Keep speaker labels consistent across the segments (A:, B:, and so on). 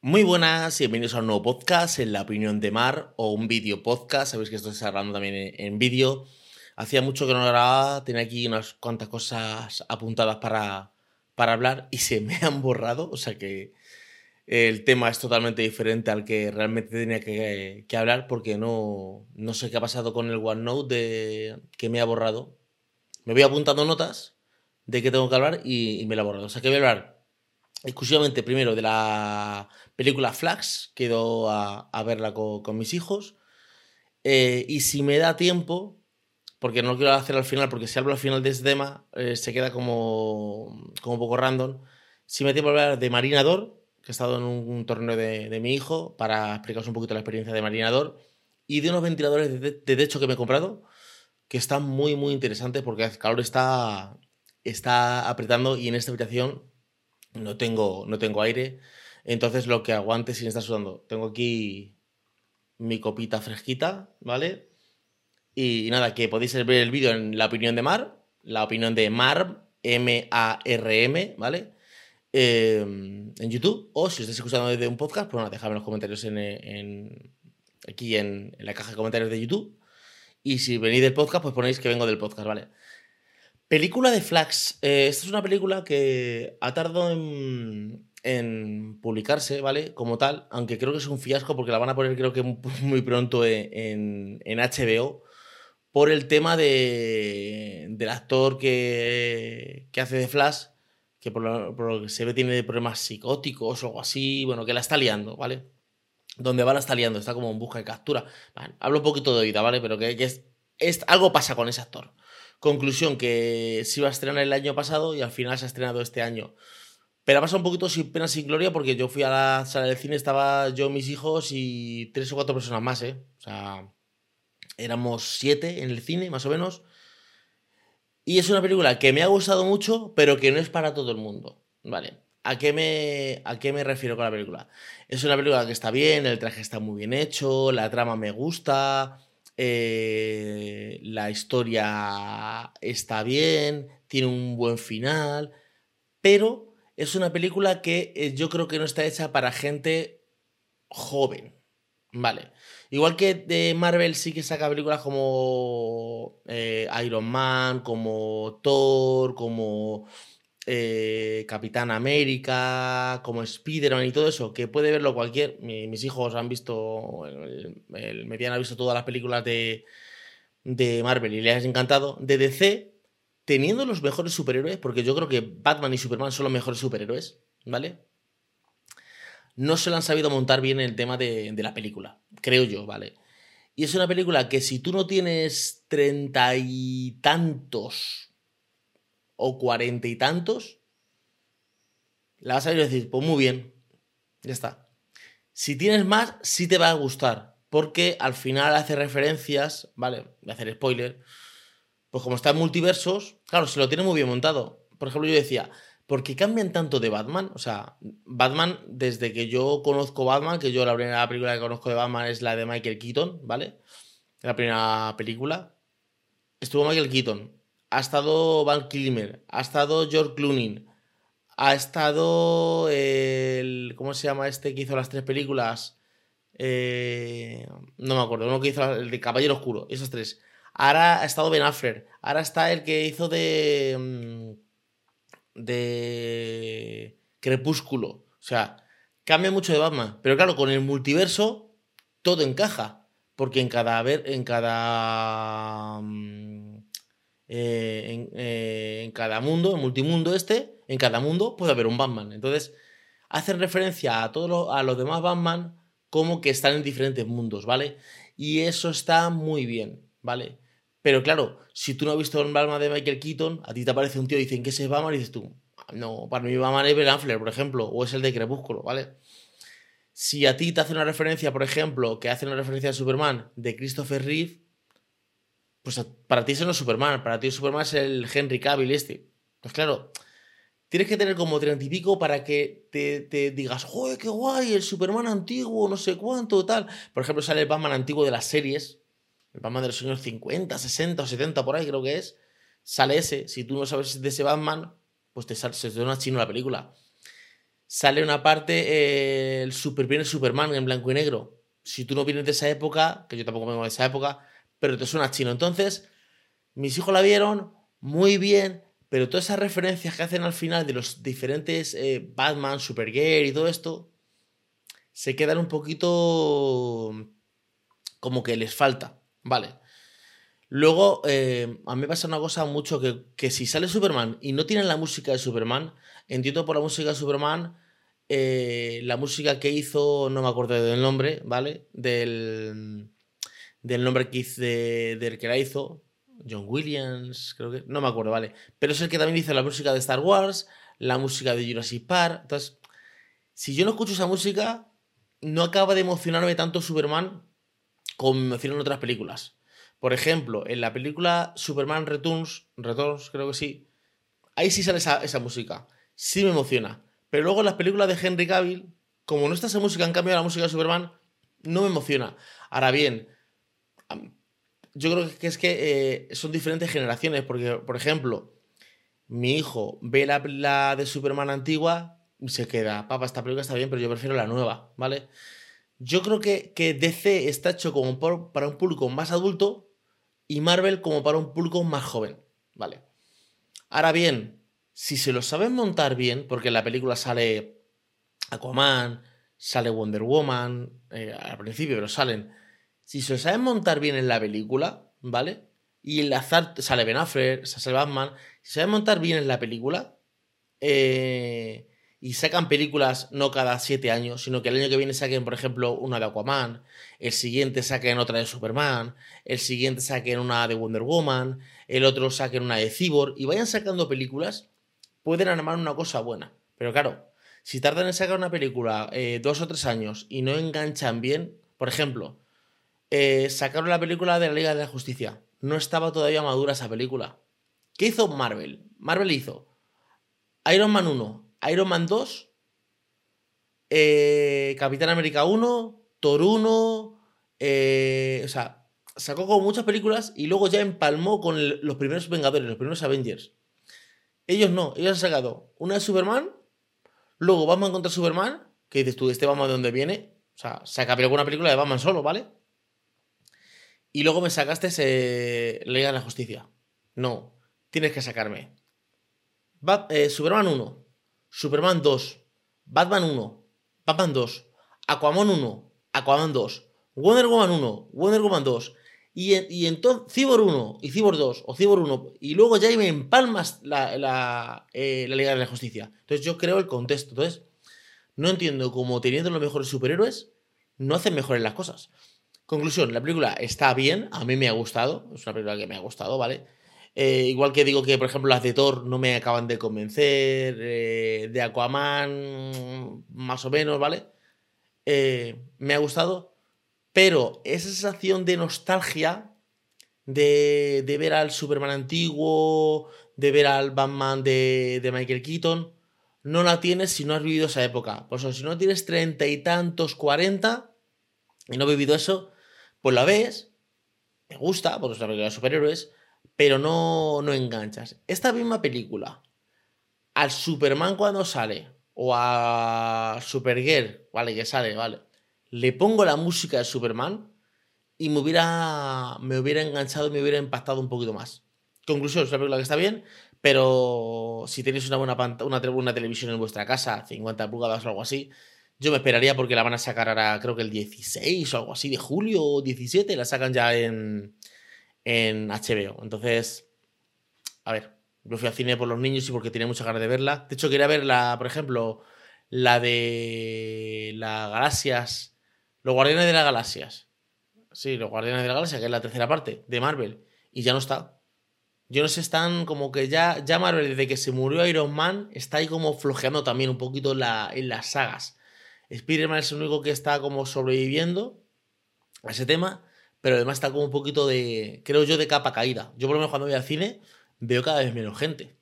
A: Muy buenas y bienvenidos a un nuevo podcast en La Opinión de Mar o un vídeo podcast. Sabéis que esto está grabando también en, en vídeo. Hacía mucho que no grababa, tenía aquí unas cuantas cosas apuntadas para, para hablar y se me han borrado. O sea que el tema es totalmente diferente al que realmente tenía que, que hablar porque no, no sé qué ha pasado con el OneNote de, que me ha borrado. Me voy apuntando notas de qué tengo que hablar y, y me la ha borrado. O sea que voy a hablar exclusivamente primero de la película Flags, quedo a, a verla con, con mis hijos. Eh, y si me da tiempo, porque no lo quiero hacer al final, porque si hablo al final de este tema, eh, se queda como, como un poco random. Si me da tiempo hablar de Marinador, que he estado en un, un torneo de, de, mi hijo, para explicaros un poquito la experiencia de Marinador, y de unos ventiladores de, de, de techo que me he comprado, que están muy, muy interesantes, porque el calor está, está apretando y en esta habitación no tengo, no tengo aire. Entonces lo que aguante sin estar sudando. Tengo aquí mi copita fresquita, ¿vale? Y, nada, que podéis ver el vídeo en la opinión de Mar, la opinión de Mar, M-A-R-M, ¿vale? Eh, en YouTube, o si estáis escuchando desde un podcast, pues nada, dejadme los comentarios en, aquí en, la caja de comentarios de YouTube. Y si venís del podcast, pues ponéis que vengo del podcast, ¿vale? Película de Flax. Eh, esta es una película que ha tardado en, en, publicarse, ¿vale? Como tal, aunque creo que es un fiasco porque la van a poner creo que muy pronto en, en HBO por el tema de, del actor que, que hace de Flash, que por lo, por lo, que se ve tiene problemas psicóticos o algo así, bueno, que la está liando, ¿vale? Donde va la está liando, está como en busca de captura. Vale, hablo un poquito de oída, ¿vale? Pero que, que es, es, algo pasa con ese actor. Conclusión, que se iba a estrenar el año pasado y al final se ha estrenado este año. Pero ha pasado un poquito sin pena, sin gloria, porque yo fui a la sala del cine, estaba yo, mis hijos y tres o cuatro personas más, ¿eh? O sea, éramos siete en el cine, más o menos. Y es una película que me ha gustado mucho, pero que no es para todo el mundo, ¿vale? ¿A qué, me, ¿A qué me refiero con la película? Es una película que está bien, el traje está muy bien hecho, la trama me gusta, eh, la historia está bien, tiene un buen final, pero es una película que eh, yo creo que no está hecha para gente joven, ¿vale? Igual que de Marvel sí que saca películas como eh, Iron Man, como Thor, como eh, Capitán América, como Spider-Man y todo eso, que puede verlo cualquier. Mi, mis hijos han visto, el, el, Mediano ha visto todas las películas de, de Marvel y les ha encantado. De DC, teniendo los mejores superhéroes, porque yo creo que Batman y Superman son los mejores superhéroes, ¿vale? No se lo han sabido montar bien el tema de la película, creo yo, ¿vale? Y es una película que si tú no tienes treinta y tantos o cuarenta y tantos, la vas a ver y decir, pues muy bien, ya está. Si tienes más, sí te va a gustar, porque al final hace referencias, ¿vale? Voy a hacer spoiler, pues como está en multiversos, claro, se lo tiene muy bien montado. Por ejemplo, yo decía, ¿por qué cambian tanto de Batman? O sea, Batman, desde que yo conozco Batman, que yo la primera película que conozco de Batman es la de Michael Keaton, ¿vale? La primera película. Estuvo Michael Keaton, ha estado Val Kilmer, ha estado George Clooney, ha estado el. ¿Cómo se llama este que hizo las tres películas? Eh, no me acuerdo, uno que hizo el de Caballero Oscuro, esos tres. Ahora ha estado Ben Affleck, ahora está el que hizo de. Mm, de. Crepúsculo. O sea, cambia mucho de Batman. Pero claro, con el multiverso todo encaja. Porque en cada. En cada mm, eh, en, eh, en, cada mundo, el multimundo este, en cada mundo puede haber un Batman. Entonces, hacen referencia a todos los, a los demás Batman como que están en diferentes mundos, ¿vale? Y eso está muy bien, ¿vale? Pero claro, si tú no has visto el Batman de Michael Keaton, a ti te aparece un tío y dicen que ese es Batman y dices tú, no, para mí Batman es Ben Affleck, por ejemplo, o es el de Crepúsculo, ¿vale? Si a ti te hace una referencia, por ejemplo, que hace una referencia a Superman de Christopher Reeve, pues para ti eso no es Superman, para ti Superman es el Henry Cavill este. Pues claro, tienes que tener como treinta y pico para que te, te, digas, joder, qué guay, el Superman antiguo, no sé cuánto, tal. Por ejemplo, sale el Batman antiguo de las series, el Batman de los años 50, 60 o 70, por ahí creo que es. Sale ese, si tú no sabes de ese Batman, pues te sale, se te una chino la película. sale una parte, eh, el super, viene Superman en blanco y negro. Si tú no vienes de esa época, que yo tampoco vengo de esa época, pero te suena chino. Entonces, mis hijos la vieron muy bien, pero todas esas referencias que hacen al final de los diferentes eh, Batman, Supergirl y todo esto, se quedan un poquito como que les falta, ¿vale? Luego, eh, a mí me pasa una cosa mucho que, que, si sale Superman y no tienen la música de Superman, entiendo por la música de Superman eh, la música que hizo, no me acuerdo del nombre, ¿vale? Del, del nombre que hizo, del que la hizo, John Williams, creo que, no me acuerdo, ¿vale? Pero es el que también hizo la música de Star Wars, la música de Jurassic Park, entonces, si yo no escucho esa música, no acaba de emocionarme tanto Superman como me emociona en otras películas. Por ejemplo, en la película Superman Returns, Returns creo que sí, ahí sí sale esa, esa música. Sí me emociona. Pero luego en las películas de Henry Cavill, como no está esa música, en cambio la música de Superman, no me emociona. Ahora bien, yo creo que es que eh, son diferentes generaciones, porque, por ejemplo, mi hijo ve la, de Superman antigua se queda, papá, esta película está bien, pero yo prefiero la nueva, ¿vale? Yo creo que, que DC está hecho como para un público más adulto y Marvel como para un público más joven, ¿vale? Ahora bien, si se lo saben montar bien, porque en la película sale Aquaman, sale Wonder Woman, eh, al principio, pero salen. Si se saben montar bien en la película, ¿vale? Y el azar sale Ben Affleck, sale Batman. Si se saben montar bien en la película, eh, y sacan películas no cada siete años, sino que el año que viene saquen, por ejemplo, una de Aquaman, el siguiente saquen otra de Superman, el siguiente saquen una de Wonder Woman, el otro saquen una de Cyborg, y vayan sacando películas, pueden armar una cosa buena. Pero claro, si tardan en sacar una película eh, dos o tres años y no enganchan bien, por ejemplo, eh, sacaron la película de la Liga de la Justicia. No estaba todavía madura esa película. ¿Qué hizo Marvel? Marvel hizo Iron Man 1, Iron Man 2, eh, Capitán América 1, Thor 1, eh, o sea, sacó como muchas películas y luego ya empalmó con los primeros Vengadores, los primeros Avengers. Ellos no, ellos han sacado una de Superman, luego Batman contra Superman, que dices tú, este Batman de dónde viene, o sea, saca alguna película de Batman solo, ¿vale? Y luego me sacaste ese Liga de la Justicia. No, tienes que sacarme. Eh, Superman 1, Superman 2, Batman 1, Batman 2, Aquaman 1, Aquaman 2, Wonder Woman 1, Wonder Woman 2, y, y entonces Cyborg 1 y Cyborg 2 o Cyborg 1, y luego ya me empalmas la, la, eh, la Liga de la Justicia. Entonces yo creo el contexto. Entonces, no entiendo cómo teniendo los mejores superhéroes, no hacen mejores las cosas. Conclusión, la película está bien, a mí me ha gustado, es una película que me ha gustado, ¿vale? Eh, igual que digo que, por ejemplo, las de Thor no me acaban de convencer, eh, de Aquaman, más o menos, ¿vale? Eh, me ha gustado, pero esa sensación de nostalgia, de, de, ver al Superman antiguo, de ver al Batman de, de Michael Keaton, no la tienes si no has vivido esa época. Por eso, si no tienes treinta y tantos, cuarenta, y no has vivido eso, pues la ves, te gusta, porque es una película de superhéroes, pero no, no enganchas. Esta misma película, al Superman cuando sale, o a Supergirl, vale, que sale, vale, le pongo la música de Superman y me hubiera, me hubiera enganchado me hubiera impactado un poquito más. Conclusión, es una película que está bien, pero si tenéis una buena una, una televisión en vuestra casa, 50 pulgadas o algo así, yo me esperaría porque la van a sacar ahora, creo que el 16 o algo así de julio o 17, la sacan ya en, en HBO. Entonces, a ver, yo fui al cine por los niños y porque tenía muchas ganas de verla. De hecho, quería verla, por ejemplo, la de las galaxias, los guardianes de las galaxias. Sí, los guardianes de la galaxia, que es la tercera parte de Marvel. Y ya no está. Yo no sé, están como que ya, ya Marvel, desde que se murió Iron Man, está ahí como flojeando también un poquito la, en las sagas. Spider-Man es el único que está como sobreviviendo a ese tema pero además está como un poquito de, creo yo, de capa caída. Yo por lo menos cuando voy al cine veo cada vez menos gente.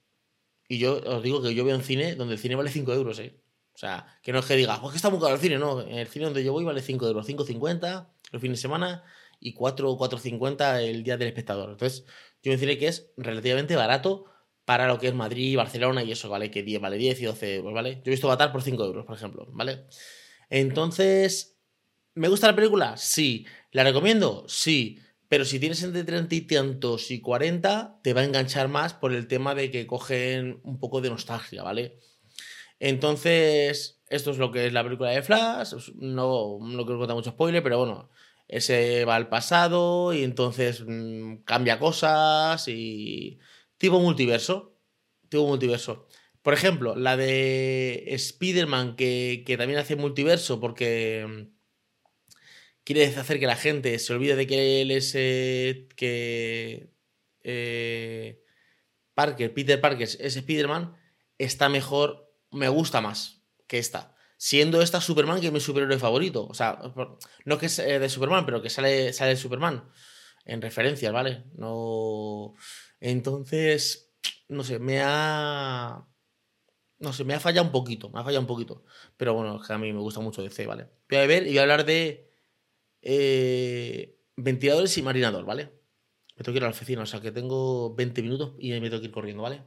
A: Y yo os digo que yo veo un cine donde el cine vale 5 euros, ¿eh? O sea, que no es que diga, pues que está muy caro el cine, no. En el cine donde yo voy vale 5 euros, 5,50 el fin de semana y 4 4,50 el día del espectador. Entonces, yo me diré que es relativamente barato para lo que es Madrid, Barcelona y eso, ¿vale? Que 10 vale 10 y 12 euros, ¿vale? Yo he visto Avatar por 5 euros, por ejemplo, ¿vale? Entonces, ¿me gusta la película? Sí. ¿La recomiendo? Sí. Pero si tienes entre 30 y tantos y 40, te va a enganchar más por el tema de que cogen un poco de nostalgia, ¿vale? Entonces, esto es lo que es la película de Flash. No, no quiero contar mucho spoiler, pero bueno, ese va al pasado y entonces mmm, cambia cosas y. Tipo multiverso. Tipo multiverso. Por ejemplo, la de Spider-Man, que, que, también hace multiverso porque mm, quiere hacer que la gente se olvide de que él es. Eh, que. Eh, Parker, Peter Parker es Spider-Man, está mejor, me gusta más que esta siendo esta Superman que es mi superhéroe favorito. O sea, no que es de Superman, pero que sale, sale Superman. En referencias, ¿vale? No. Entonces, no sé, me ha. No sé, me ha fallado un poquito, me ha fallado un poquito. Pero bueno, es que a mí me gusta mucho DC, ¿vale? Voy a ver y voy a hablar de eh, ventiladores y marinador, ¿vale? Me tengo que ir a la oficina, o sea que tengo 20 minutos y me tengo que ir corriendo, ¿vale?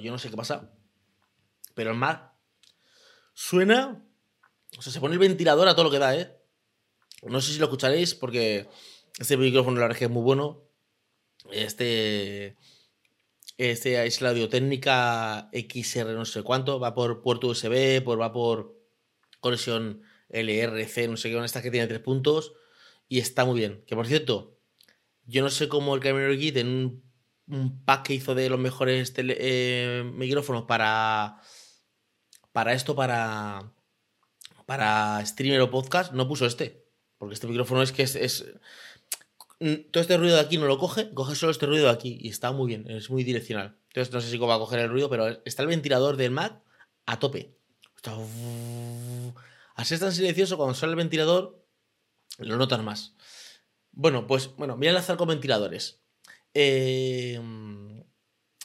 A: yo no sé qué pasa, pero el Mac suena, o sea, se pone el ventilador a todo lo que da, ¿eh? No sé si lo escucharéis porque este micrófono la verdad es que es muy bueno. Este este es la audiotécnica XR no sé cuánto, va por puerto USB, por, va por conexión LRC, no sé qué, esta que tiene tres puntos y está muy bien. Que por cierto, yo no sé cómo el Camino Git en un un pack que hizo de los mejores eh, micrófonos para para esto para para streamer o podcast no puso este porque este micrófono es que es, todo este ruido de aquí no lo coge coge solo este ruido de aquí y está muy bien es muy direccional. Entonces no sé si cómo va a coger el ruido pero está el ventilador del Mac a tope. Así es tan silencioso cuando sale el ventilador lo notas más. Bueno pues bueno voy a enlazar con ventiladores. Eh,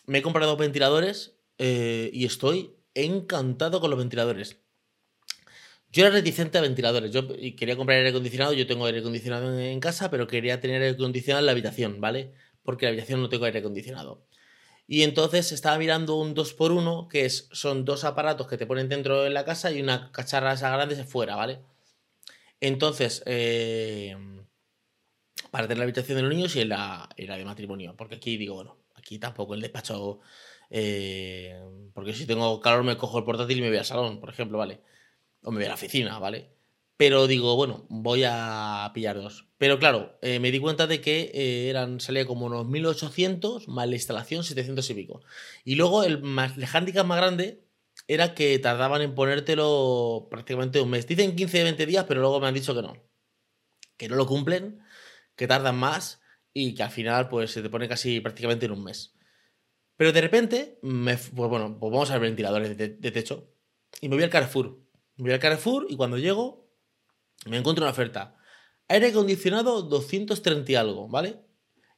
A: me he comprado ventiladores eh, y estoy encantado con los ventiladores. Yo era reticente a ventiladores. Yo quería comprar aire acondicionado. Yo tengo aire acondicionado en casa, pero quería tener aire acondicionado en la habitación, ¿vale? Porque en la habitación no tengo aire acondicionado. Y entonces estaba mirando un 2x1, que son dos aparatos que te ponen dentro de la casa y una cacharra esa grande fuera, ¿vale? Entonces, eh, para tener la habitación de los niños y en la, de matrimonio. Porque aquí digo, bueno, aquí tampoco el despacho. Eh, porque si tengo calor me cojo el portátil y me voy al salón, por ejemplo, ¿vale? O me voy a la oficina, ¿vale? Pero digo, bueno, voy a pillar dos. Pero claro, eh, me di cuenta de que eh, eran, salía como unos 1800 más la instalación 700 y pico. Y luego el, más, handicap más grande era que tardaban en ponértelo prácticamente un mes. Dicen 15-20 días, pero luego me han dicho que no. Que no lo cumplen que tardan más y que al final pues se te pone casi prácticamente en un mes. Pero de repente, me, pues bueno, pues vamos a ver ventiladores de, techo. Y me voy al Carrefour. Voy al Carrefour y cuando llego me encuentro una oferta. Aire acondicionado 230 y algo, ¿vale?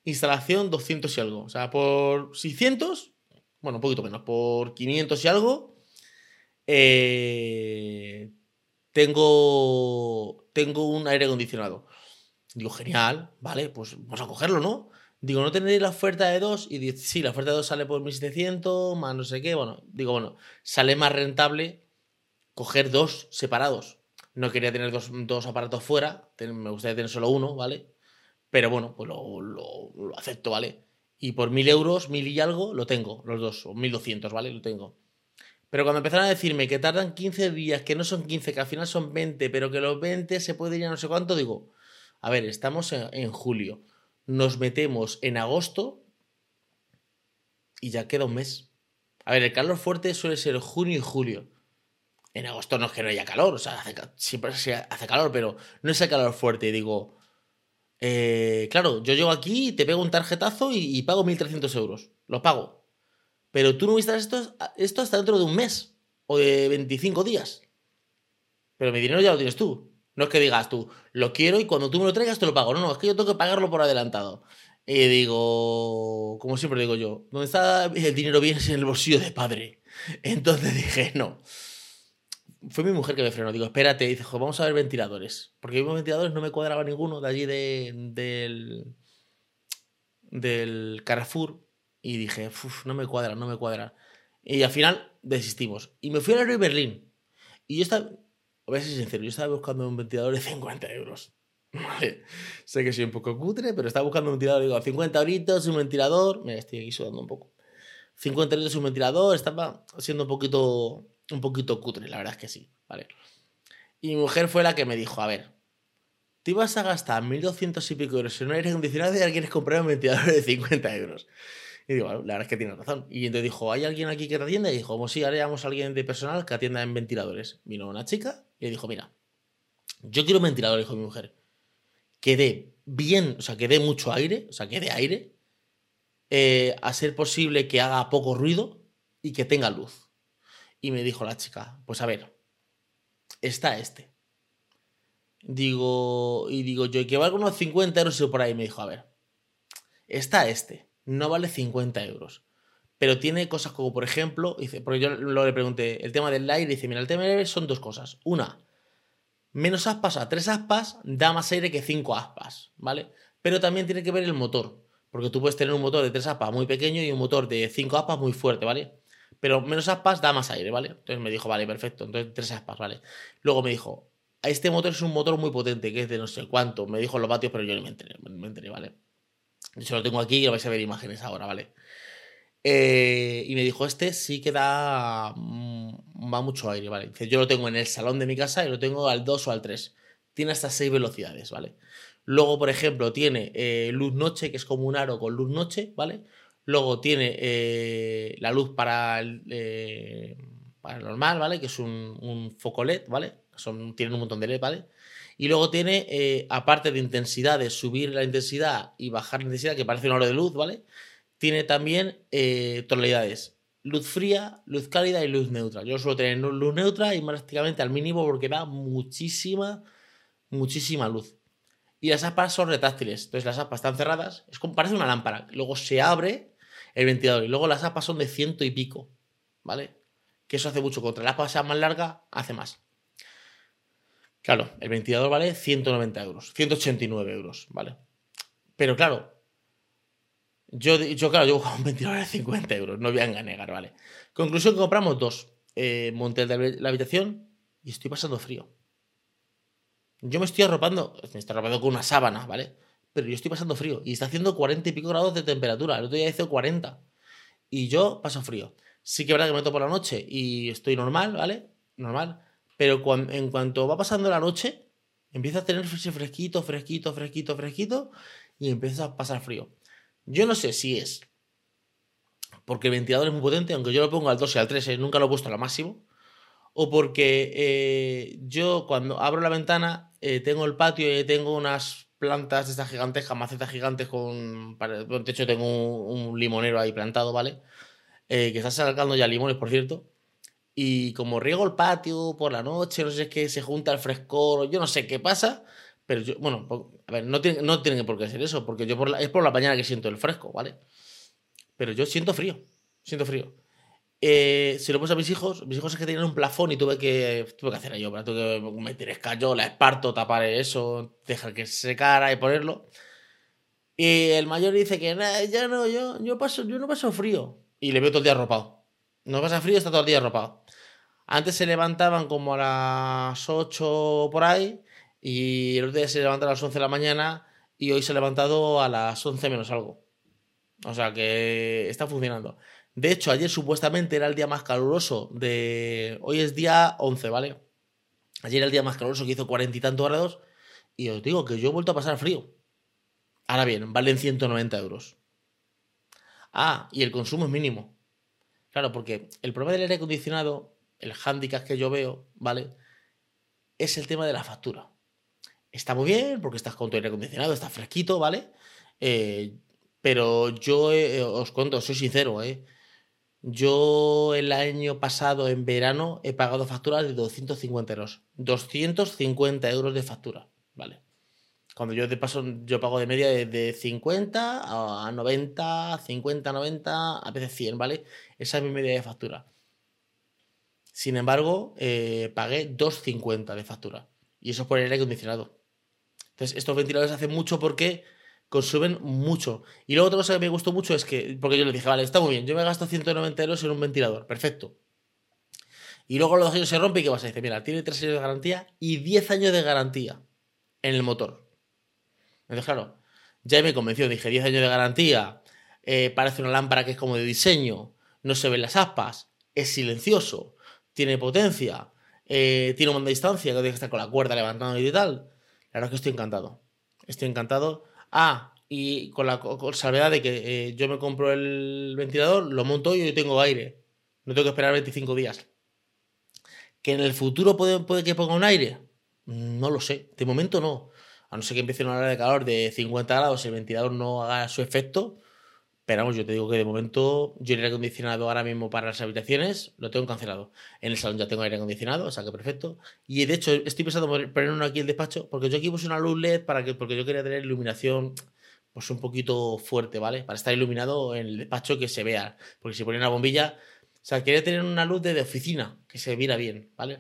A: Instalación 200 y algo. O sea, por 600, bueno, un poquito menos, por 500 y algo, eh, tengo, tengo un aire acondicionado. Digo, genial, vale, pues vamos a cogerlo, ¿no? Digo, ¿no tenéis la oferta de dos? Y dice, sí, la oferta de dos sale por 1700, más no sé qué. Bueno, digo, bueno, sale más rentable coger dos separados. No quería tener dos, aparatos fuera, me gustaría tener solo uno, ¿vale? Pero bueno, pues lo, lo, acepto, ¿vale? Y por mil euros, mil y algo, lo tengo, los dos, o mil doscientos, ¿vale? Lo tengo. Pero cuando empezaron a decirme que tardan 15 días, que no son 15, que al final son 20, pero que los 20 se puede ir a no sé cuánto, digo, a ver, estamos en, julio. Nos metemos en agosto y ya queda un mes. A ver, el calor fuerte suele ser junio y julio. En agosto no es que no haya calor, o sea, siempre hace calor, pero no es el calor fuerte. Digo, eh, claro, yo llego aquí, te pego un tarjetazo y, pago 1.300 euros. Lo pago. Pero tú no viste esto, hasta dentro de un mes o de 25 días. Pero mi dinero ya lo tienes tú. No es que digas tú, lo quiero y cuando tú me lo traigas te lo pago. No, no, es que yo tengo que pagarlo por adelantado. Y digo, como siempre digo yo, ¿dónde está el dinero bien en el bolsillo de padre? Entonces dije, no. Fue mi mujer que me frenó. Digo, espérate, dice, vamos a ver ventiladores. Porque vimos ventiladores, no me cuadraba ninguno de allí de, del, del Carrefour y dije, uff, no me cuadra, no me cuadra. Y al final desistimos. Y me fui al de Berlín. Y yo estaba, voy a ser sincero, yo estaba buscando un ventilador de 50 euros. Sé que soy un poco cutre, pero estaba buscando un ventilador, digo, 50 euritos, un ventilador. Mira, estoy aquí sudando un poco. 50 euritos un ventilador, estaba siendo un poquito, un poquito cutre, la verdad es que sí, ¿vale? Y mi mujer fue la que me dijo, a ver, te ibas a gastar 1.200 y pico euros en un aire acondicionado y ahora quieres comprar un ventilador de 50 euros. Y digo, la verdad es que tiene razón. Y entonces dijo, ¿hay alguien aquí que te atienda? Y dijo, como sí, ahora llamamos a alguien de personal que atienda en ventiladores. Vino una chica y le dijo, mira, yo quiero un ventilador, dijo mi mujer, que dé bien, o sea, que dé mucho aire, o sea, que dé aire, eh, a ser posible que haga poco ruido y que tenga luz. Y me dijo la chica, pues a ver, está este. Digo, y digo yo, que valga unos 50 euros y por ahí me dijo, a ver, está este, no vale 50 euros. Pero tiene cosas como, por ejemplo, porque yo lo le pregunté, el tema del aire, dice, mira, el tema del son dos cosas. Una, menos aspas a tres aspas da más aire que cinco aspas, ¿vale? Pero también tiene que ver el motor, porque tú puedes tener un motor de tres aspas muy pequeño y un motor de cinco aspas muy fuerte, ¿vale? Pero menos aspas da más aire, ¿vale? Entonces me dijo, vale, perfecto, entonces tres aspas, ¿vale? Luego me dijo, este motor es un motor muy potente, que es de no sé cuánto. Me dijo los vatios, pero yo no me enteré, me enteré ¿vale? Yo lo tengo aquí y lo vais a ver imágenes ahora, ¿vale? Eh, y me dijo, este sí que da. Mm, va mucho aire, ¿vale? Dice, yo lo tengo en el salón de mi casa y lo tengo al 2 o al 3. Tiene hasta 6 velocidades, ¿vale? Luego, por ejemplo, tiene eh, luz noche, que es como un aro con luz noche, ¿vale? Luego tiene eh, la luz para el, para normal, ¿vale? Que es un, foco LED, ¿vale? son, tienen un montón de LED, ¿vale? Y luego tiene, eh, aparte de intensidad, de subir la intensidad y bajar la intensidad, que parece un aro de luz, ¿vale? Tiene también eh, tonalidades. Luz fría, luz cálida y luz neutra. Yo suelo tener luz neutra y prácticamente al mínimo porque da muchísima, muchísima luz. Y las aspas son retráctiles. Entonces las aspas están cerradas. Es como, parece una lámpara. Luego se abre el ventilador. Y luego las aspas son de ciento y pico. ¿Vale? Que eso hace mucho. Contra la aspa sea más larga, hace más. Claro, el ventilador vale 190 euros, 189 euros, ¿vale? Pero claro, yo, yo claro, yo buscaba un ventilador de 50 euros, no voy a negar, ¿vale? Conclusión compramos dos. Eh, monté la habitación y estoy pasando frío. Yo me estoy arropando, me estoy arropando con una sábana, ¿vale? Pero yo estoy pasando frío y está haciendo 40 y pico grados de temperatura. El otro día hizo 40 y yo paso frío. Sí que es verdad que me meto la noche y estoy normal, ¿vale? Normal pero en cuanto va pasando la noche, empieza a tener fresquito, fresquito, fresquito, fresquito, y empieza a pasar frío. Yo no sé si es porque el ventilador es muy potente, aunque yo lo pongo al 2 y al 3, eh, nunca lo he puesto al máximo, o porque eh, yo cuando abro la ventana eh, tengo el patio y tengo unas plantas de estas gigantescas, macetas gigantes con... De hecho tengo un, un limonero ahí plantado, ¿vale? que está sacando ya limones, por cierto. Y como riego el patio por la noche, no sé, es que se junta el frescor, yo no sé qué pasa, pero yo, bueno, a ver, no tiene, no tiene por qué ser eso, porque yo es por la mañana que siento el fresco, ¿vale? Pero yo siento frío, siento frío. Eh, si lo puse a mis hijos, mis hijos es que tenían un plafón y tuve que, tuve que hacer yo, tuve que meter escayola, esparto, tapar eso, dejar que se secara y ponerlo. Y el mayor dice que ya no, yo, yo, paso, yo no paso frío. Y le veo todo el día arropado. No pasa frío, está todo el día arropado. Antes se levantaban como a las 8 por ahí y el otro día se levanta a las 11 de la mañana y hoy se ha levantado a las 11 menos algo. O sea que está funcionando. De hecho, ayer supuestamente era el día más caluroso de... Hoy es día 11, ¿vale? Ayer era el día más caluroso que hizo cuarenta y tantos grados y os digo que yo he vuelto a pasar frío. Ahora bien, valen 190 euros. Ah, y el consumo es mínimo. Claro, porque el problema del aire acondicionado, el hándicap que yo veo, ¿vale? Es el tema de la factura. Está muy bien porque estás con tu aire acondicionado, está fresquito, ¿vale? Eh, pero yo eh, os cuento, soy sincero, ¿eh? Yo el año pasado, en verano, he pagado facturas de 250 euros. 250 euros de factura, ¿vale? Cuando yo de paso, yo pago de media de, 50 a 90, 50, 90, a veces 100, ¿vale? Esa es mi media de factura. Sin embargo, eh, pagué 2,50 de factura. Y eso es por el aire acondicionado. Entonces, estos ventiladores hacen mucho porque consumen mucho. Y luego otra cosa que me gustó mucho es que, porque yo le dije, vale, está muy bien, yo me gasto 190 euros en un ventilador, perfecto. Y luego los dos años se rompe y ¿qué pasa? Dice, mira, tiene 3 años de garantía y 10 años de garantía en el motor. Entonces, claro, ya me convenció, dije, 10 años de garantía, eh, parece una lámpara que es como de diseño, no se ven las aspas, es silencioso, tiene potencia, eh, tiene un mando de distancia, que tienes que estar con la cuerda levantando y tal. La verdad es que estoy encantado. Estoy encantado. Ah, y con la salvedad de que eh, yo me compro el ventilador, lo monto y yo tengo aire. No tengo que esperar 25 días. ¿Que en el futuro puede, puede que ponga un aire? No lo sé. De momento no. A no ser que empiece una hora de calor de 50 grados y el ventilador no haga su efecto, pero vamos, yo te digo que de momento yo el aire acondicionado ahora mismo para las habitaciones lo tengo cancelado. En el salón ya tengo aire acondicionado, o sea que perfecto. Y de hecho estoy pensando poner uno aquí en el despacho, porque yo aquí puse una luz LED para que, porque yo quería tener iluminación pues un poquito fuerte, ¿vale? Para estar iluminado en el despacho que se vea. Porque si ponía una bombilla, o sea, quería tener una luz de, oficina que se viera bien, ¿vale?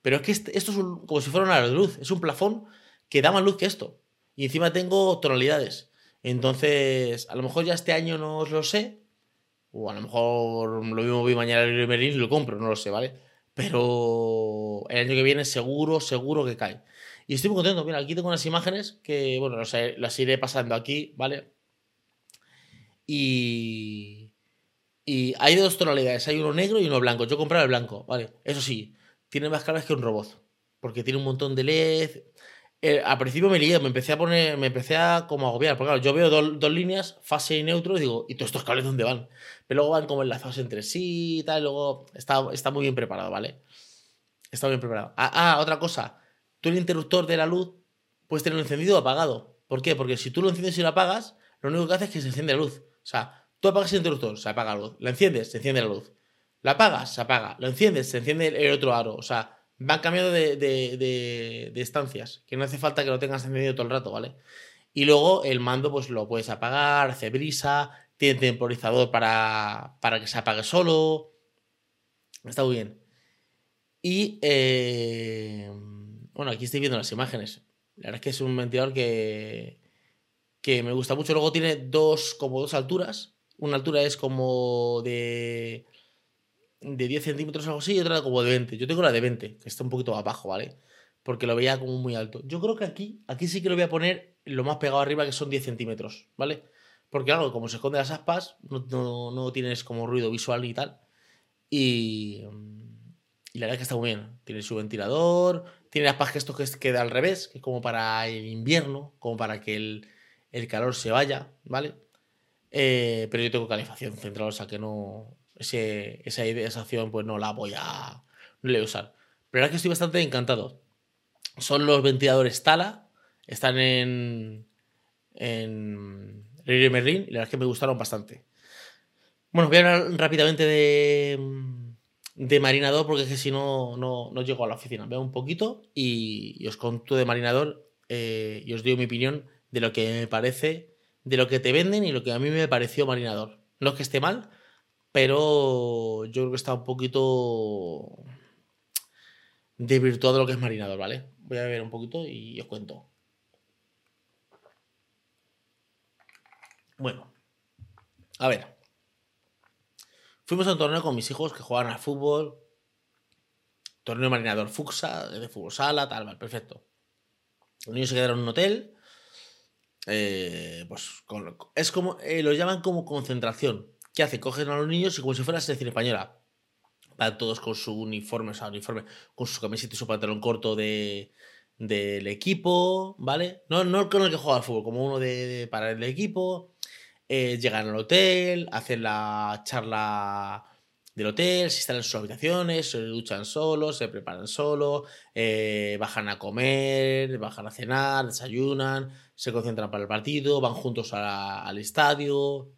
A: Pero es que este, esto es como si fuera una luz, es un plafón que da más luz que esto. Y encima tengo tonalidades. Entonces, a lo mejor ya este año no os lo sé. O a lo mejor lo mismo voy mañana al Merlin y lo compro, no lo sé, ¿vale? Pero el año que viene seguro, seguro que cae. Y estoy muy contento. Mira, aquí tengo unas imágenes que, bueno, las, iré pasando aquí, ¿vale? Y. Y hay dos tonalidades. Hay uno negro y uno blanco. Yo compraba el blanco, ¿vale? Eso sí, tiene más caras que un robot. Porque tiene un montón de LED. Eh, al principio me lié, me empecé a poner, me empecé a como agobiar, porque claro, yo veo dos líneas, fase y neutro, y digo, ¿y todos estos cables dónde van? Pero luego van como enlazados entre sí y tal, y luego está, está muy bien preparado, ¿vale? Está bien preparado. Ah, ah, otra cosa, tú el interruptor de la luz puedes tenerlo encendido o apagado. ¿Por qué? Porque si tú lo enciendes y lo apagas, lo único que hace es que se enciende la luz. O sea, tú apagas el interruptor, se apaga la luz. La enciendes, se enciende la luz. La apagas, se apaga. Lo enciendes, se enciende el otro aro. O sea, van cambiando de, de, estancias, que no hace falta que lo tengas encendido todo el rato, ¿vale? Y luego el mando, pues lo puedes apagar, hace brisa, tiene temporizador para, para que se apague solo. Está muy bien. Y eh, bueno, aquí estoy viendo las imágenes. La verdad es que es un ventilador que, que me gusta mucho. Luego tiene dos, como dos alturas. Una altura es como de de 10 centímetros o algo así y otra como de 20. Yo tengo la de 20, que está un poquito abajo, ¿vale? Porque lo veía como muy alto. Yo creo que aquí, aquí sí que lo voy a poner lo más pegado arriba, que son 10 centímetros, ¿vale? Porque claro, como se esconde las aspas, no, tienes como ruido visual y tal. Y, y la verdad es que está muy bien. Tiene su ventilador, tiene aspas que esto que queda al revés, que es como para el invierno, como para que el, el calor se vaya, ¿vale? Eh, pero yo tengo calefacción central, o sea que no, ese, esa, esa acción pues no la voy a, no usar. Pero la que estoy bastante encantado. Son los ventiladores Tala. Están en. En. Merlin. Y la verdad es que me gustaron bastante. Bueno, voy a hablar rápidamente de. De Marinador, porque es que si no, no, no llego a la oficina. Veo un poquito y, os conto de Marinador eh, y os digo mi opinión de lo que me parece, de lo que te venden y lo que a mí me pareció Marinador. No es que esté mal, pero yo creo que está un poquito desvirtuado lo que es marinador, ¿vale? Voy a ver un poquito y os cuento. Bueno, a ver. Fuimos a un torneo con mis hijos que juegan al fútbol. Torneo marinador Fuxa, de fútbol sala, tal, vale, perfecto. Los niños se quedaron en un hotel. Eh, pues es como, eh, lo llaman como concentración. ¿Qué hace? Cogen a los niños y como si fuera la selección española. Van todos con su uniforme, o sea, uniforme, con su camiseta y su pantalón corto de, del equipo, ¿vale? No, no con el que juega al fútbol, como uno de, para el equipo. Eh, llegan al hotel, hacen la charla del hotel, se instalan en sus habitaciones, se duchan solos, se preparan solos, eh, bajan a comer, bajan a cenar, desayunan, se concentran para el partido, van juntos al estadio,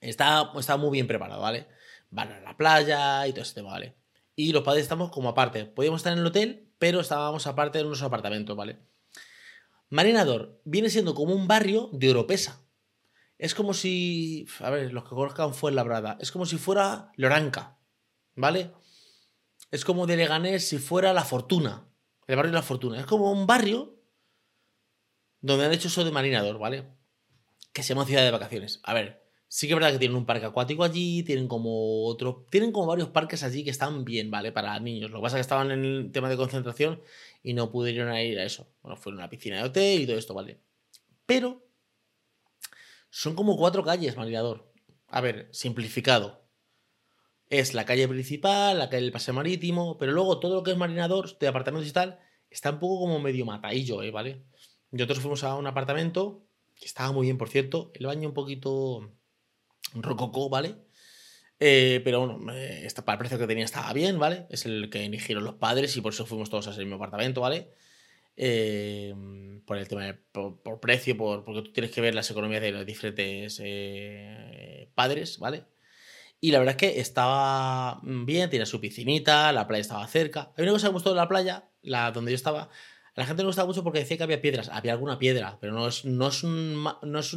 A: Está, muy bien preparado, ¿vale? Van a la playa y todo ese tema, ¿vale? Y los padres estamos como aparte. Podíamos estar en el hotel, pero estábamos aparte en unos apartamentos, ¿vale? Marinador viene siendo como un barrio de Oropesa. Es como si. A ver, los que conozcan fue Labrada. Es como si fuera Loranca. ¿Vale? Es como de Leganés si fuera La Fortuna. El barrio de La Fortuna. Es como un barrio donde han hecho eso de Marinador, ¿vale? que se llama Ciudad de Vacaciones. A ver, sí que es verdad que tienen un parque acuático allí, tienen como otro, tienen como varios parques allí que están bien, ¿vale? Para niños. Lo que pasa es que estaban en el tema de concentración y no pudieron ir a eso. Bueno, fueron a una piscina de hotel y todo esto, ¿vale? Pero son como cuatro calles, Marinador. A ver, simplificado. Es la calle principal, la calle del paseo marítimo, pero luego todo lo que es Marinador, de apartamentos y tal, está un poco como medio matadillo, ¿eh? ¿vale? Nosotros fuimos a un apartamento que estaba muy bien, por cierto. El baño un poquito rococó, ¿vale? Eh, pero bueno, está, para el precio que tenía estaba bien, ¿vale? Es el que eligieron los padres y por eso fuimos todos a ese mismo apartamento, ¿vale? Eh, por el tema de por, precio, por, porque tú tienes que ver las economías de los diferentes eh, padres, ¿vale? Y la verdad es que estaba bien, tenía su piscinita, la playa estaba cerca. Hay una cosa que me gustó de la playa, la donde yo estaba. A la gente no gustaba mucho porque decía que había piedras. Había alguna piedra, pero no es, no es, no es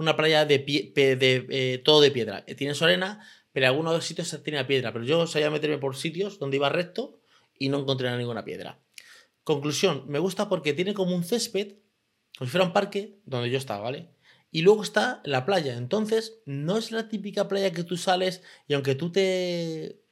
A: una playa de, pie, de eh, todo de piedra. Tiene su arena, pero en algunos sitios tenía piedra. Pero yo sabía meterme por sitios donde iba recto y no encontré ninguna piedra. Conclusión, me gusta porque tiene como un césped, como si fuera un parque, donde yo estaba, ¿vale? Y luego está la playa. Entonces, no es la típica playa que tú sales y aunque tú te,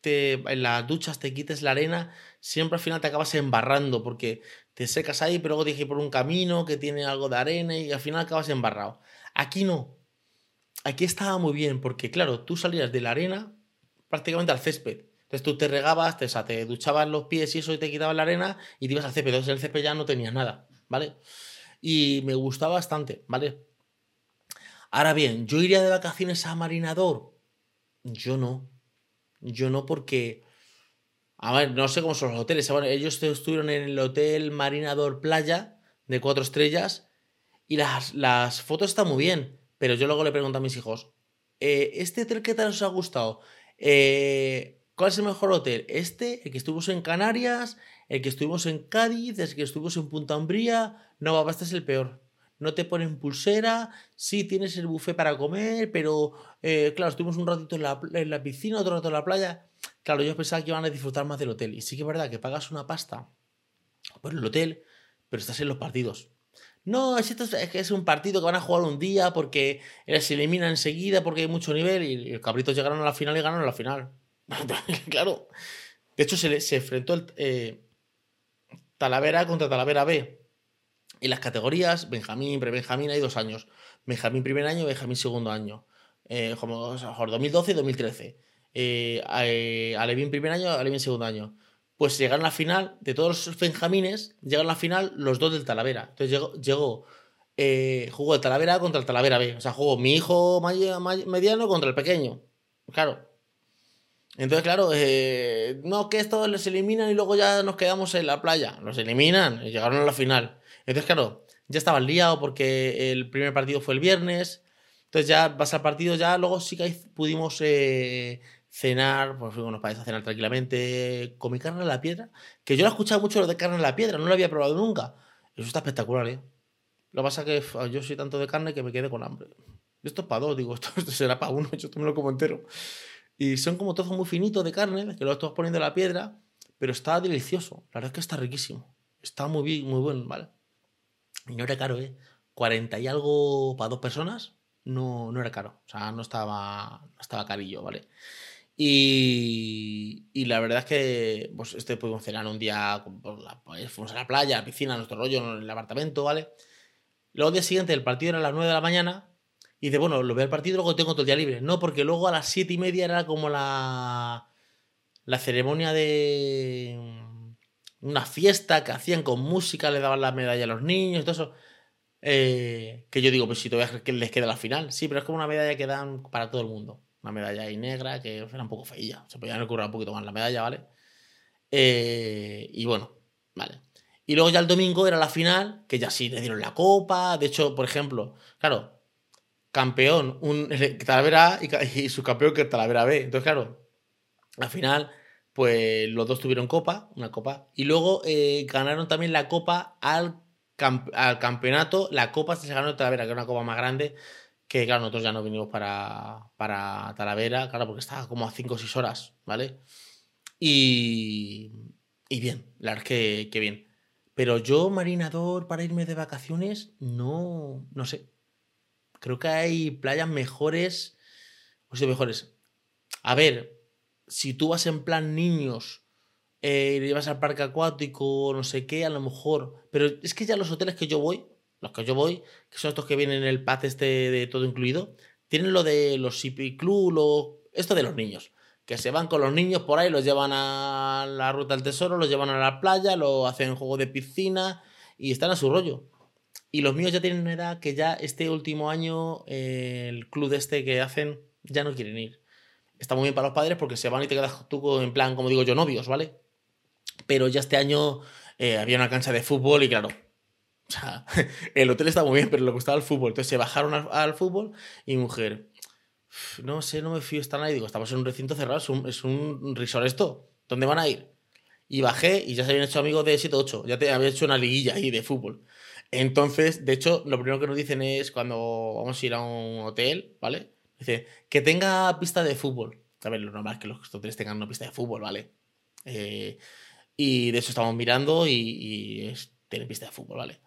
A: te en las duchas te quites la arena, siempre al final te acabas embarrando porque te secas ahí, pero luego que ir por un camino que tiene algo de arena y al final acabas embarrado. Aquí no. Aquí estaba muy bien porque, claro, tú salías de la arena prácticamente al césped. Entonces tú te regabas, te, te duchabas los pies y eso y te quitabas la arena y te ibas al césped. Entonces el césped ya no tenía nada, ¿vale? Y me gustaba bastante, ¿vale? Ahora bien, ¿yo iría de vacaciones a Marinador? Yo no. Yo no porque... A ver, no sé cómo son los hoteles. ellos estuvieron en el Hotel Marinador Playa de cuatro estrellas y las, las fotos están muy bien. Pero yo luego le pregunto a mis hijos, eh, ¿este hotel qué tal os ha gustado? Eh, ¿Cuál es el mejor hotel? Este, el que estuvimos en Canarias, el que estuvimos en Cádiz, el que estuvimos en Punta Umbría. No, papá, este es el peor. No te ponen pulsera, sí tienes el buffet para comer, pero eh, claro, estuvimos un ratito en la, en la, piscina, otro rato en la playa. Claro, yo pensaba que iban a disfrutar más del hotel. Y sí que es verdad que pagas una pasta por el hotel, pero estás en los partidos. No, es, esto, es que es un partido que van a jugar un día porque se elimina enseguida porque hay mucho nivel y los cabritos llegaron a la final y ganaron la final. claro. De hecho, se, enfrentó el eh, Talavera contra Talavera B. En las categorías, Benjamín, pre-Benjamín, hay dos años. Benjamín primer año, Benjamín segundo año. Eh, como 2012 y 2013. Eh, eh, Alevín primer año, Alevín segundo año. Pues llegaron a la final, de todos los Benjamines, llegaron a la final los dos del Talavera. Entonces llegó, llegó jugó el Talavera contra el Talavera B. O sea, jugó mi hijo mediano contra el pequeño. Claro, entonces, claro, eh, no que estos les eliminan y luego ya nos quedamos en la playa. Los eliminan y llegaron a la final. Entonces, claro, ya estaban liados porque el primer partido fue el viernes. Entonces ya vas al partido, ya luego sí que pudimos eh, cenar, pues fuimos unos países a cenar tranquilamente, comí carne en la piedra, que yo lo he escuchado mucho lo de carne en la piedra, no lo había probado nunca. Eso está espectacular, ¿eh? Lo que pasa es que yo soy tanto de carne que me quedé con hambre. Esto es para dos, digo, esto, esto será para uno, yo me lo como entero. Y son como trozos muy finitos de carne, que lo estás poniendo en la piedra, pero está delicioso. La verdad es que está riquísimo. Está muy bien, muy bueno, ¿vale? Y no era caro, ¿eh? 40 y algo para dos personas, no, no era caro. O sea, no estaba, no estaba carillo, ¿vale? Y, la verdad es que pues este pudimos cenar un día, pues, fuimos a la playa, a la piscina, nuestro rollo, en el apartamento, ¿vale? Luego el día siguiente el partido era a las 9 de la mañana y dice, bueno, lo veo el partido luego tengo todo el día libre. No, porque luego a las siete y media era como la, la ceremonia de una fiesta que hacían con música, le daban la medalla a los niños y todo eso. Eh, que yo digo, pues si todavía les queda la final. Sí, pero es como una medalla que dan para todo el mundo. Una medalla ahí negra que era un poco feilla. Se podía recurrir un poquito más la medalla, ¿vale? Eh, y bueno, vale. Y luego ya el domingo era la final, que ya sí le dieron la copa. De hecho, por ejemplo, claro, campeón, un Talavera y, su campeón que Talavera B. Entonces, claro, al final, pues los dos tuvieron copa, una copa, y luego eh, ganaron también la copa al, al, campeonato. La copa se ganó de Talavera, que era una copa más grande, que claro, nosotros ya no vinimos para, para Talavera, claro, porque estaba como a 5 o 6 horas, ¿vale? Y, y bien, la verdad es que, bien. Pero yo, marinador, para irme de vacaciones, no, no sé. creo que hay playas mejores. O sea, mejores. A ver, si tú vas en plan niños eh, llevas al parque acuático, no sé qué, a lo mejor. Pero es que ya los hoteles que yo voy, los que yo voy, que son estos que vienen en el pack este de todo incluido, tienen lo de los Club, lo, esto de los niños. Que se van con los niños por ahí, los llevan a la ruta del tesoro, los llevan a la playa, lo hacen juego de piscina y están a su rollo. Y los míos ya tienen una edad que ya este último año eh, el club este que hacen ya no quieren ir. Está muy bien para los padres porque se van y te quedas tú en plan, como digo yo, novios, ¿vale? Pero ya este año eh, había una cancha de fútbol y claro, o sea, el hotel está muy bien, pero le gustaba el fútbol. Entonces se bajaron al, fútbol y mi mujer, no sé, no me fío estar ahí. Digo, estamos en un recinto cerrado, es un, es un resort esto. ¿Dónde van a ir? Y bajé y ya se habían hecho amigos de 7-8. Ya te había hecho una liguilla ahí de fútbol. Entonces, de hecho, lo primero que nos dicen es cuando vamos a ir a un hotel, ¿vale? Dice, que tenga pista de fútbol. A ver, lo normal es que los hoteles tengan una pista de fútbol, ¿vale? Eh, y de eso estamos mirando y, es, tiene pista de fútbol, ¿vale?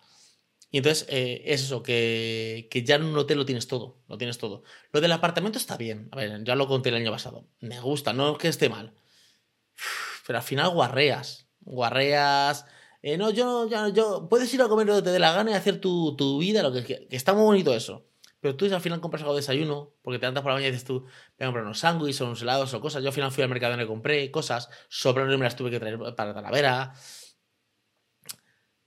A: Y entonces eh, es eso, que, que, ya en un hotel lo tienes todo, lo tienes todo. Lo del apartamento está bien, a ver, ya lo conté el año pasado. Me gusta, no que esté mal. Pero al final guarreas, guarreas... Eh, no, yo, yo, yo, puedes ir a comer que te dé la gana y hacer tu, tu vida, lo que, que está muy bonito eso. Pero tú al final compras algo de desayuno, porque te levantas por la mañana y dices tú, voy a comprar unos sándwiches o unos helados o cosas. Yo al final fui al mercado y me compré cosas, sobraron y me las tuve que traer para Talavera.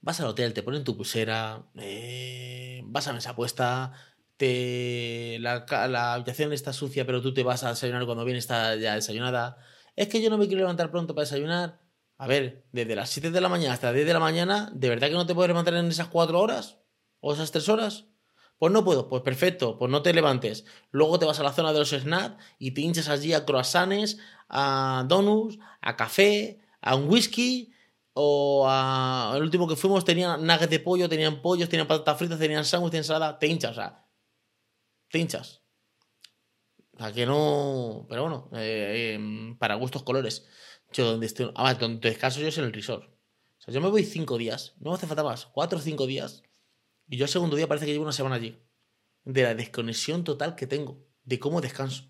A: Vas al hotel, te ponen tu pulsera, eh, vas a mesa puesta, te, la, la, habitación está sucia, pero tú te vas a desayunar cuando viene está ya desayunada. Es que yo no me quiero levantar pronto para desayunar. A ver, desde las 7 de la mañana hasta las 10 de la mañana, ¿de verdad que no te puedes levantar en esas 4 horas? ¿O esas 3 horas? Pues no puedo, pues perfecto, pues no te levantes. Luego te vas a la zona de los snacks y te hinchas allí a croissants, a donuts, a café, a un whisky o. El último que fuimos tenían nuggets de pollo, tenían pollos, tenían patatas fritas, tenían sándwiches, tenían ensalada, te hinchas, o sea, te hinchas. O sea, que no... Pero bueno, eh, em, para gustos colores. Yo donde estoy... Donde descanso yo es en el resort. O sea, yo me voy cinco días, no hace falta más, cuatro o cinco días y yo el segundo día parece que llevo una semana allí. De la desconexión total que tengo. De cómo descanso.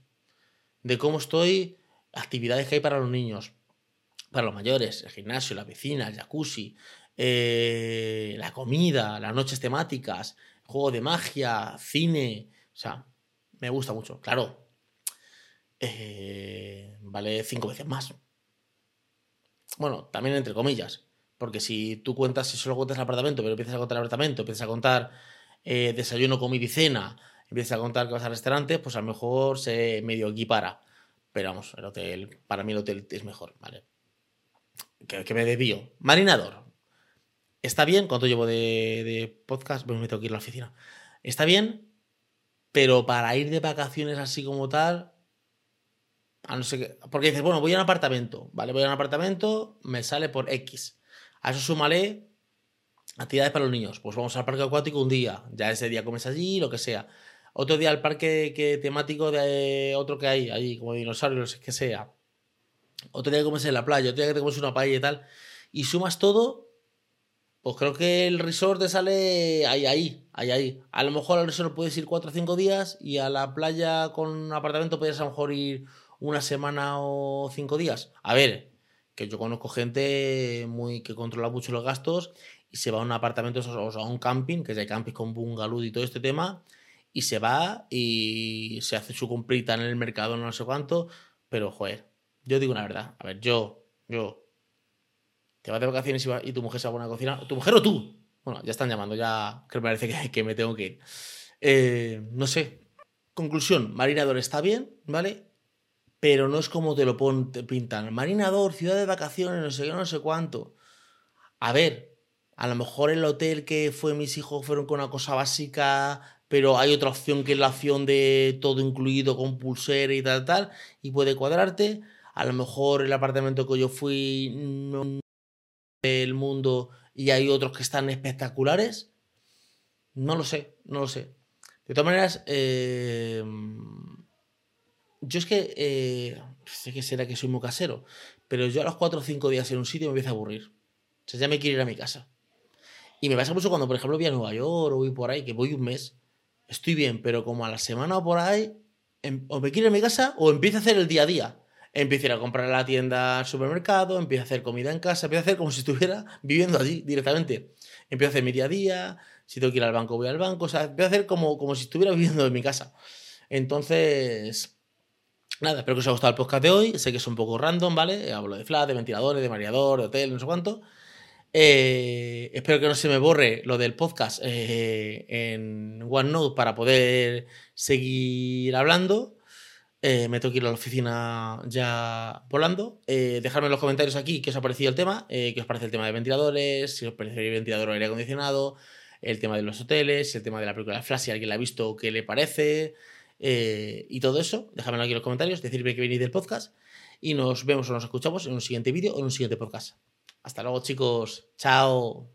A: De cómo estoy. Actividades que hay para los niños. Para los mayores. El gimnasio, la piscina, el jacuzzi. Eh, la comida. Las noches temáticas. Juego de magia. Cine. O sea, me gusta mucho. Claro. Eh, vale cinco veces más. Bueno, también entre comillas. Porque si tú cuentas, si solo cuentas el apartamento, pero empiezas a contar el apartamento, empiezas a contar eh, desayuno, comida y cena, empiezas a contar que vas al restaurante, pues a lo mejor se medio equipara. Pero vamos, el hotel, para mí el hotel es mejor, ¿vale? Que, me desvío. Marinador. Está bien, ¿cuánto llevo de, podcast? Me tengo que ir a la oficina. Está bien, pero para ir de vacaciones así como tal, a no ser que, porque dices, bueno, voy a un apartamento, ¿vale? Voy a un apartamento, me sale por X. A eso súmale actividades para los niños. Pues vamos al parque acuático un día, ya ese día comes allí, lo que sea. Otro día al parque que, temático de otro que hay allí, como dinosaurios, que sea. Otro día que comes en la playa, otro día que te comes una paella y tal. Y sumas todo, pues creo que el resort te sale ahí, ahí, ahí. A lo mejor al resort puedes ir cuatro o cinco días y a la playa con un apartamento puedes a lo mejor ir una semana o cinco días. A ver, que yo conozco gente muy que controla mucho los gastos y se va a un apartamento o a un camping, que hay camping con bungalow y todo este tema, y se va y se hace su comprita en el mercado, no sé cuánto, pero joder, yo digo una verdad, a ver, yo, yo, te vas de vacaciones y, tu mujer se va a una cocina, tu mujer o tú, bueno, ya están llamando, ya que me parece que, me tengo que ir. Eh, no sé, conclusión, marinador está bien, ¿vale? pero no es como te lo pintan. Marinador, ciudad de vacaciones, no sé qué, no sé cuánto. A ver, a lo mejor el hotel que fue mis hijos fueron con una cosa básica, pero hay otra opción que es la opción de todo incluido con pulsera y tal, tal, y puede cuadrarte. A lo mejor el apartamento que yo fui no el mundo y hay otros que están espectaculares. No lo sé, no lo sé. De todas maneras, eh, yo es que, eh, sé que será que soy muy casero, pero yo a los 4 o 5 días en un sitio me empiezo a aburrir. O sea, ya me quiero ir a mi casa. Y me pasa mucho cuando, por ejemplo, voy a Nueva York o voy por ahí, que voy un mes. estoy bien, pero como a la semana o por ahí, em- o me quiero ir a mi casa o empiezo a hacer el día a día. Empiezo a comprar a la tienda al supermercado, empiezo a hacer comida en casa, empiezo a hacer como si estuviera viviendo allí directamente. Empiezo a hacer mi día a día, si tengo que ir al banco, voy al banco, o sea, empiezo a hacer como, como si estuviera viviendo en mi casa. Entonces, nada, espero que os haya gustado el podcast de hoy. Sé que es un poco random, ¿vale? Hablo de flat, de ventiladores, de mareador, de hotel, no sé cuánto. Eh, espero que no se me borre lo del podcast eh, en OneNote para poder seguir hablando. Eh, me tengo que ir a la oficina ya volando. Eh, dejadme en los comentarios aquí qué os ha parecido el tema, eh, qué os parece el tema de ventiladores, si os parece el ventilador o aire acondicionado, el tema de los hoteles, el tema de la película Flash, si alguien la ha visto, qué le parece, eh, y todo eso. Dejadmelo aquí en los comentarios, decirme que venís del podcast y nos vemos o nos escuchamos en un siguiente vídeo o en un siguiente podcast. Hasta luego, chicos. Chao.